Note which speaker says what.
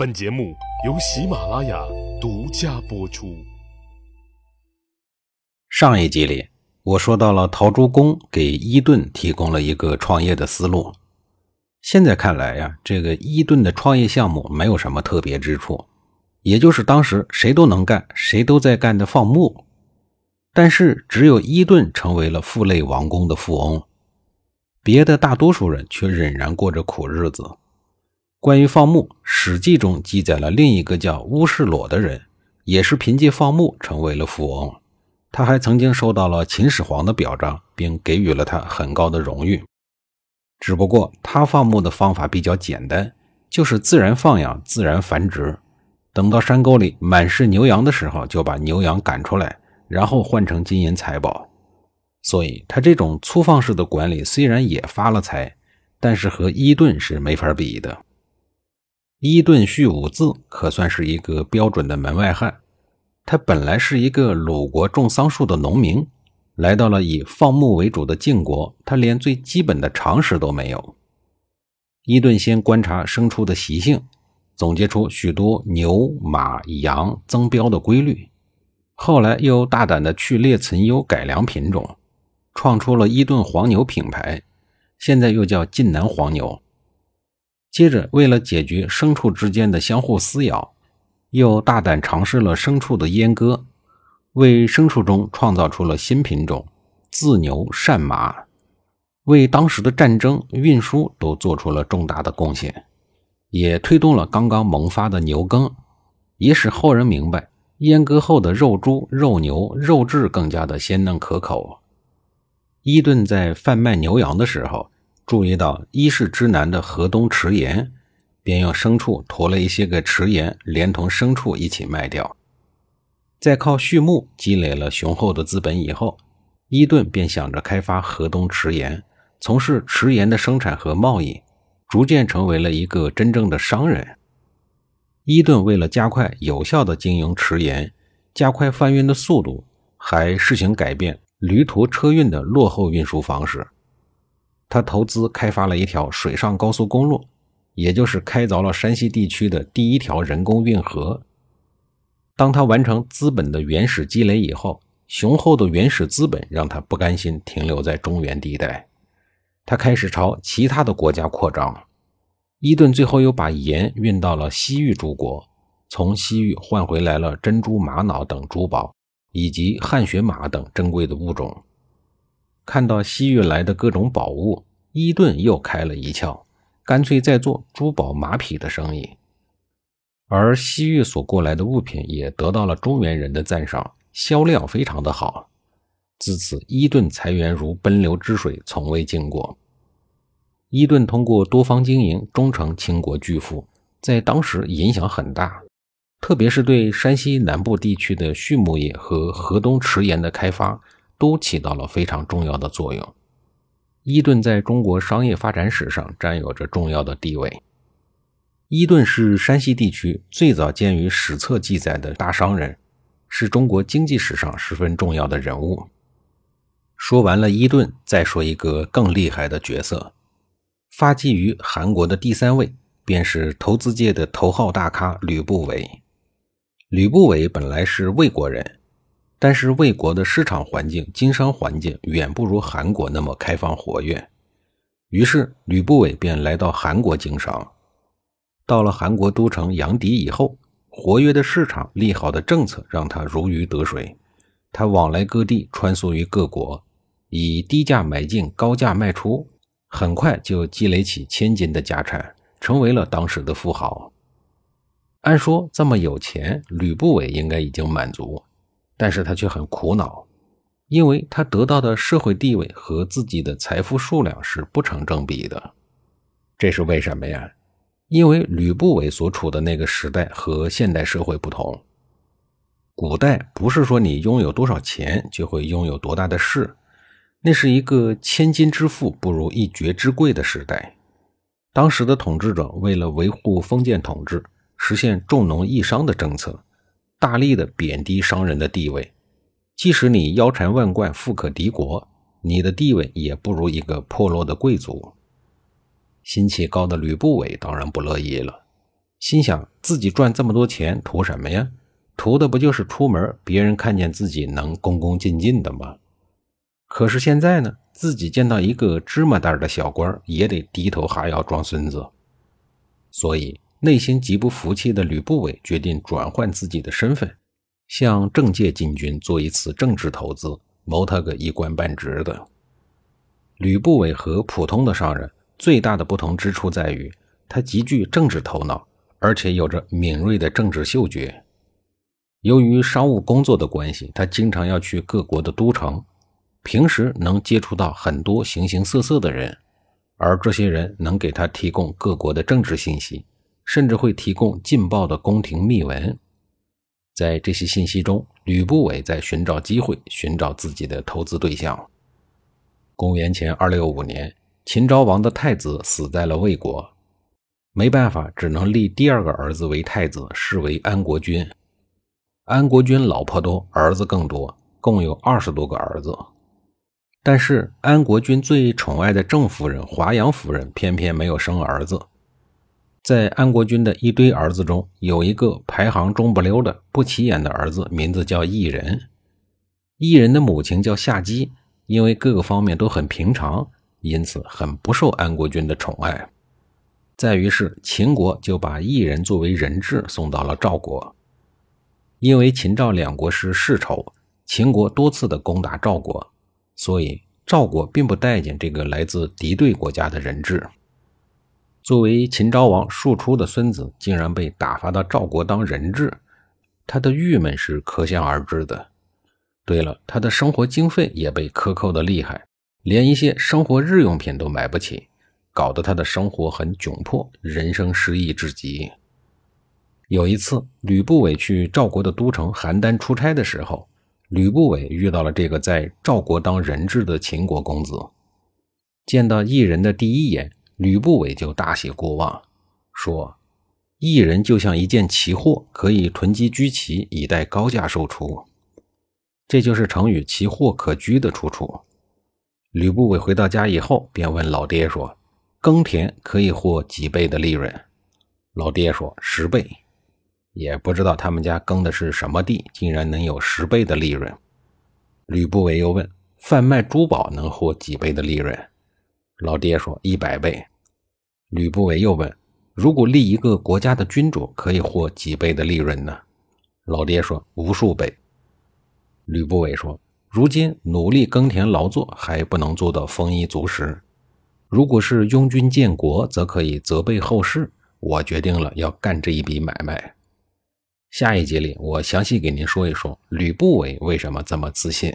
Speaker 1: 本节目由喜马拉雅独家播出。
Speaker 2: 上一集里，我说到了陶朱公给伊顿提供了一个创业的思路。现在看来呀，这个伊顿的创业项目没有什么特别之处，也就是当时谁都能干、谁都在干的放牧。但是，只有伊顿成为了富类王公的富翁，别的大多数人却仍然过着苦日子。关于放牧，《史记》中记载了另一个叫乌士裸的人，也是凭借放牧成为了富翁。他还曾经受到了秦始皇的表彰，并给予了他很高的荣誉。只不过他放牧的方法比较简单，就是自然放养、自然繁殖。等到山沟里满是牛羊的时候，就把牛羊赶出来，然后换成金银财宝。所以，他这种粗放式的管理虽然也发了财，但是和伊顿是没法比的。伊顿续五字可算是一个标准的门外汉。他本来是一个鲁国种桑树的农民。来到了以放牧为主的晋国，他连最基本的常识都没有。伊顿先观察牲畜的习性，总结出许多牛、马、羊增膘的规律。后来又大胆的去劣存优，改良品种，创出了伊顿黄牛品牌，现在又叫晋南黄牛。接着，为了解决牲畜之间的相互撕咬，又大胆尝试了牲畜的阉割。为牲畜中创造出了新品种——自牛善马，为当时的战争运输都做出了重大的贡献，也推动了刚刚萌发的牛耕，也使后人明白阉割后的肉猪、肉牛肉质更加的鲜嫩可口。伊顿在贩卖牛羊的时候，注意到伊势之南的河东池盐，便用牲畜驮了一些个池盐，连同牲畜一起卖掉。在靠畜牧积累了雄厚的资本以后，伊顿便想着开发河东池盐，从事池盐的生产和贸易，逐渐成为了一个真正的商人。伊顿为了加快有效的经营池盐，加快贩运的速度，还试行改变驴驮车运的落后运输方式。他投资开发了一条水上高速公路，也就是开凿了山西地区的第一条人工运河。当他完成资本的原始积累以后，雄厚的原始资本让他不甘心停留在中原地带，他开始朝其他的国家扩张。伊顿最后又把盐运到了西域诸国，从西域换回来了珍珠、玛瑙等珠宝，以及汗血马等珍贵的物种。看到西域来的各种宝物，伊顿又开了一窍，干脆在做珠宝、马匹的生意。而西域所过来的物品也得到了中原人的赞赏，销量非常的好。自此，伊顿财源如奔流之水，从未尽过。伊顿通过多方经营，终成倾国巨富，在当时影响很大，特别是对山西南部地区的畜牧业和河东池盐的开发，都起到了非常重要的作用。伊顿在中国商业发展史上占有着重要的地位。伊顿是山西地区最早见于史册记载的大商人，是中国经济史上十分重要的人物。说完了伊顿，再说一个更厉害的角色，发迹于韩国的第三位，便是投资界的头号大咖吕不韦。吕不韦本来是魏国人，但是魏国的市场环境、经商环境远不如韩国那么开放活跃，于是吕不韦便来到韩国经商。到了韩国都城阳翟以后，活跃的市场、利好的政策让他如鱼得水。他往来各地，穿梭于各国，以低价买进、高价卖出，很快就积累起千金的家产，成为了当时的富豪。按说这么有钱，吕不韦应该已经满足，但是他却很苦恼，因为他得到的社会地位和自己的财富数量是不成正比的。这是为什么呀？因为吕不韦所处的那个时代和现代社会不同，古代不是说你拥有多少钱就会拥有多大的势，那是一个千金之富不如一爵之贵的时代。当时的统治者为了维护封建统治，实现重农抑商的政策，大力的贬低商人的地位。即使你腰缠万贯、富可敌国，你的地位也不如一个破落的贵族。心气高的吕不韦当然不乐意了，心想自己赚这么多钱图什么呀？图的不就是出门别人看见自己能恭恭敬敬的吗？可是现在呢，自己见到一个芝麻大的小官也得低头哈腰装孙子，所以内心极不服气的吕不韦决定转换自己的身份，向政界进军做一次政治投资，谋他个一官半职的。吕不韦和普通的商人最大的不同之处在于，他极具政治头脑。而且有着敏锐的政治嗅觉。由于商务工作的关系，他经常要去各国的都城，平时能接触到很多形形色色的人，而这些人能给他提供各国的政治信息，甚至会提供劲爆的宫廷秘闻。在这些信息中，吕不韦在寻找机会，寻找自己的投资对象。公元前二六五年，秦昭王的太子死在了魏国。没办法，只能立第二个儿子为太子，是为安国君。安国君老婆多，儿子更多，共有二十多个儿子。但是安国君最宠爱的郑夫人、华阳夫人偏偏没有生儿子。在安国君的一堆儿子中，有一个排行中不溜的、不起眼的儿子，名字叫异人。异人的母亲叫夏姬，因为各个方面都很平常，因此很不受安国君的宠爱。在于是，秦国就把异人作为人质送到了赵国。因为秦赵两国是世仇，秦国多次的攻打赵国，所以赵国并不待见这个来自敌对国家的人质。作为秦昭王庶出的孙子，竟然被打发到赵国当人质，他的郁闷是可想而知的。对了，他的生活经费也被克扣的厉害，连一些生活日用品都买不起。搞得他的生活很窘迫，人生失意至极。有一次，吕不韦去赵国的都城邯郸出差的时候，吕不韦遇到了这个在赵国当人质的秦国公子。见到异人的第一眼，吕不韦就大喜过望，说：“一人就像一件奇货，可以囤积居奇，以待高价售出。”这就是成语“奇货可居”的出处。吕不韦回到家以后，便问老爹说。耕田可以获几倍的利润？老爹说十倍，也不知道他们家耕的是什么地，竟然能有十倍的利润。吕不韦又问：贩卖珠宝能获几倍的利润？老爹说一百倍。吕不韦又问：如果立一个国家的君主，可以获几倍的利润呢？老爹说无数倍。吕不韦说：如今努力耕田劳作，还不能做到丰衣足食。如果是拥军建国，则可以责备后世。我决定了要干这一笔买卖。下一节里，我详细给您说一说吕不韦为什么这么自信。